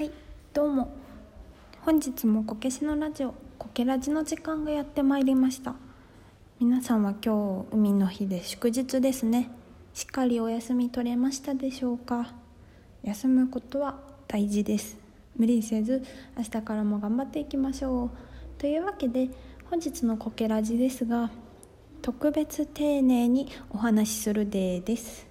はいどうも。本日もこけしのラジオこけラジの時間がやってまいりました。皆さんは今日海の日で祝日ですね。しっかりお休み取れましたでしょうか。休むことは大事です。無理せず明日からも頑張っていきましょう。というわけで本日のこけラジですが特別丁寧にお話しするデーです。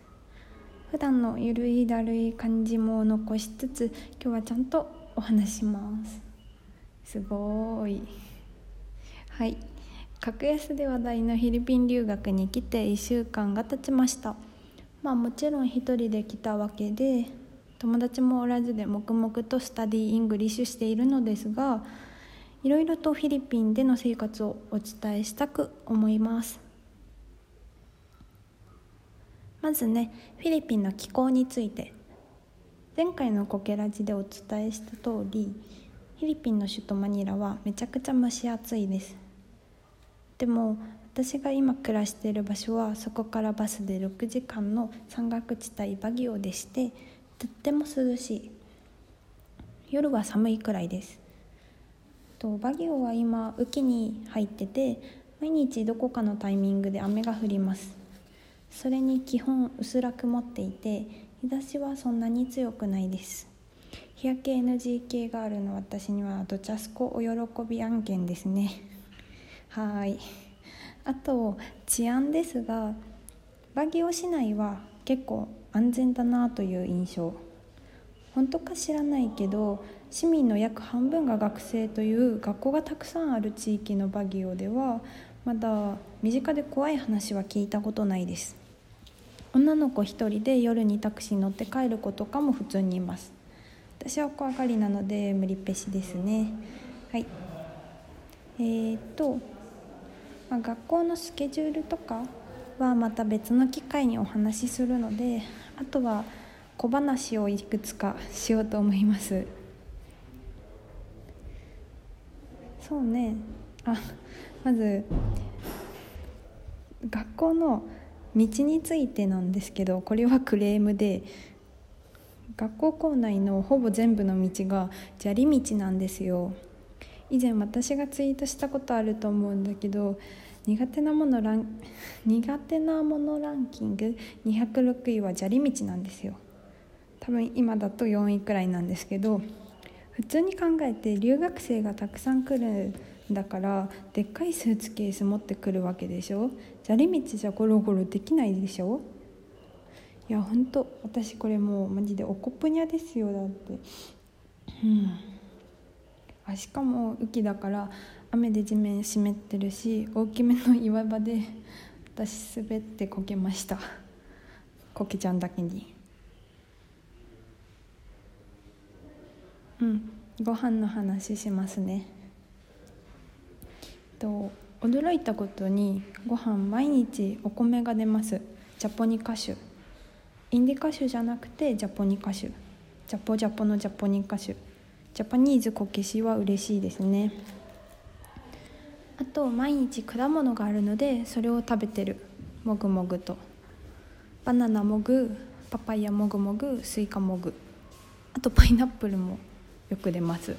普段のゆるいだるい感じも残しつつ今日はちゃんとお話します。すごい。はい。格安で話題のフィリピン留学に来て1週間が経ちました。まあもちろん一人で来たわけで友達もおらずで黙々と study English しているのですがいろいろとフィリピンでの生活をお伝えしたく思います。まずねフィリピンの気候について。前回のコケラジでお伝えした通りフィリピンの首都マニラはめちゃくちゃ蒸し暑いです。でも私が今暮らしている場所はそこからバスで6時間の山岳地帯バギオでしてとっても涼しい。夜は寒いくらいです。とバギオは今雨季に入ってて毎日どこかのタイミングで雨が降ります。それに基本薄ら曇っていて日差しはそんなに強くないです。日焼け NG 系があるの私にはどちゃすこお喜び案件ですね。はい。あと治安ですがバギオ市内は結構安全だなという印象。本当か知らないけど市民の約半分が学生という学校がたくさんある地域のバギオではまだ身近で怖い話は聞いたことないです。女の子一人で夜にタクシー乗って帰る子とかも普通にいます。私は怖がりなので無理っぺしですね。はい。えー、っと、まあ、学校のスケジュールとかはまた別の機会にお話しするのであとは小話をいくつかしようと思います。そうね。あまず学校の道についてなんですけどこれはクレームで学校校内のほぼ全部の道が砂利道なんですよ。以前私がツイートしたことあると思うんだけど苦手なものラン苦手なものランキング206位は砂利道なんですよ。多分今だと4位くらいなんですけど普通に考えて留学生がたくさん来るだからでっかいスーツケース持ってくるわけでしょ？砂利道じゃゴロゴロできないでしょ？いやほんと私これもうマジでおこぷにゃですよだって。うん。あしかも雨季だから雨で地面湿ってるし大きめの岩場で私滑ってこけました。こけちゃんだけに。うん。ご飯の話しますね。と驚いたことにご飯毎日お米が出ます。ジャポニカ種インディカ種じゃなくてジャポニカ種ジャポジャポのジャポニカ種ジャパニーズこけしは嬉しいですね。あと毎日果物があるのでそれを食べてる。もぐもぐと。バナナもぐパパイヤもぐもぐスイカもぐ。あとパイナップルもよく出ます。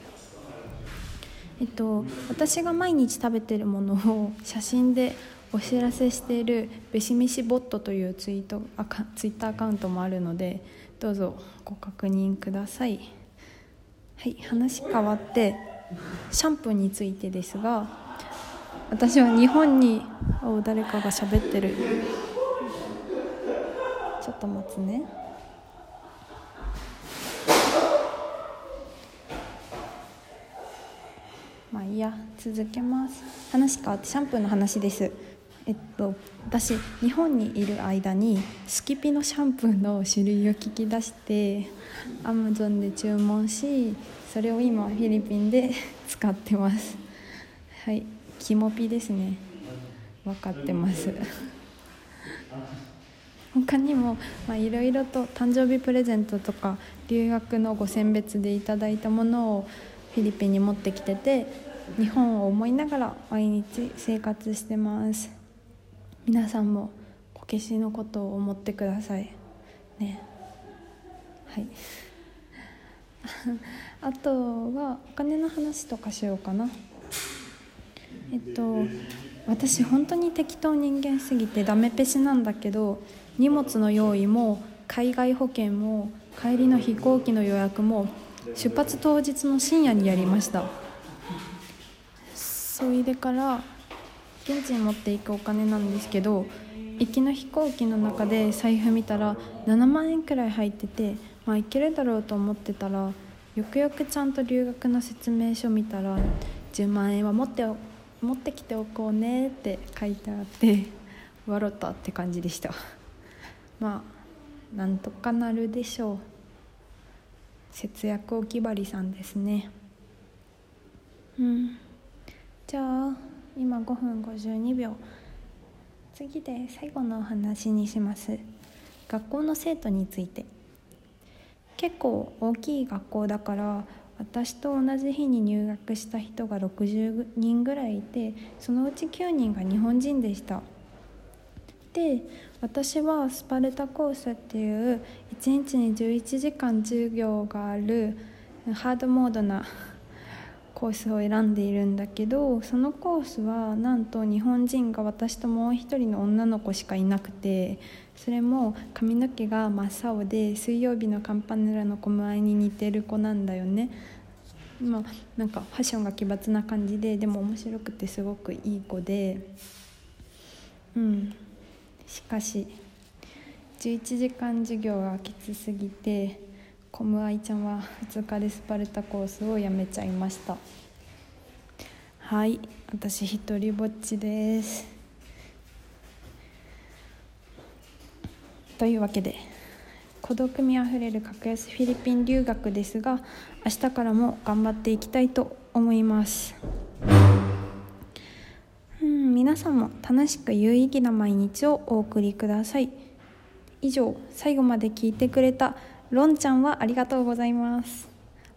えっと、私が毎日食べてるものを写真でお知らせしているべしめし bot というツイートアカツイッターアカウントもあるのでどうぞご確認ください。はい話変わってシャンプーについてですが私は日本にお誰かが喋ってる。ちょっと待つね。や続けます。話変わってシャンプーの話です。えっと私日本にいる間にスキピのシャンプーの種類を聞き出してアマゾンで注文しそれを今フィリピンで 使ってます。はいキモピですね。分かってます。他にもいろいろと誕生日プレゼントとか留学のご選別でいただいたものをフィリピンに持ってきてて日本を思いながら毎日生活してます。皆さんもこけしのことを思ってください。ね。はい。あとはお金の話とかしようかな。えっと私本当に適当人間すぎてダメペシなんだけど荷物の用意も海外保険も帰りの飛行機の予約も出発当日の深夜にやりました。それでから現地に持っていくお金なんですけど行きの飛行機の中で財布見たら7万円くらい入っててまあいけるだろうと思ってたらよくよくちゃんと留学の説明書見たら10万円は持って持ってきておこうねって書いてあって笑ったって感じでした。まあなんとかなるでしょう。節約おきばりさんですね。うん。じゃあ今5分52秒。次で最後のお話にします。学校の生徒について。結構大きい学校だから私と同じ日に入学した人が60人ぐらいいてそのうち9人が日本人でした。で私はスパルタコースっていう1日に11時間授業があるハードモードなコースを選んでいるんだけどそのコースはなんと日本人が私ともう一人の女の子しかいなくてそれも髪の毛が真っ青で水曜日のカンパネラの子前に似てる子なんだよね。まあ、なんかファッションが奇抜な感じででも面白くてすごくいい子でうんしかし11時間授業がきつすぎてコムアイちゃんは2日でスパルタコースをやめちゃいました。はい私一人ぼっちです。というわけで孤独味あふれる格安フィリピン留学ですが明日からも頑張っていきたいと思います。うん皆さんも楽しく有意義な毎日をお送りください。以上最後まで聞いてくれたロンちゃんはありがとうございます。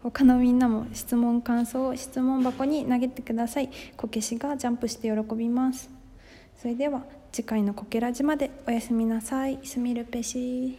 他のみんなも質問感想を質問箱に投げてください。こけしがジャンプして喜びます。それでは次回のこけらじまでおやすみなさい。すみるぺし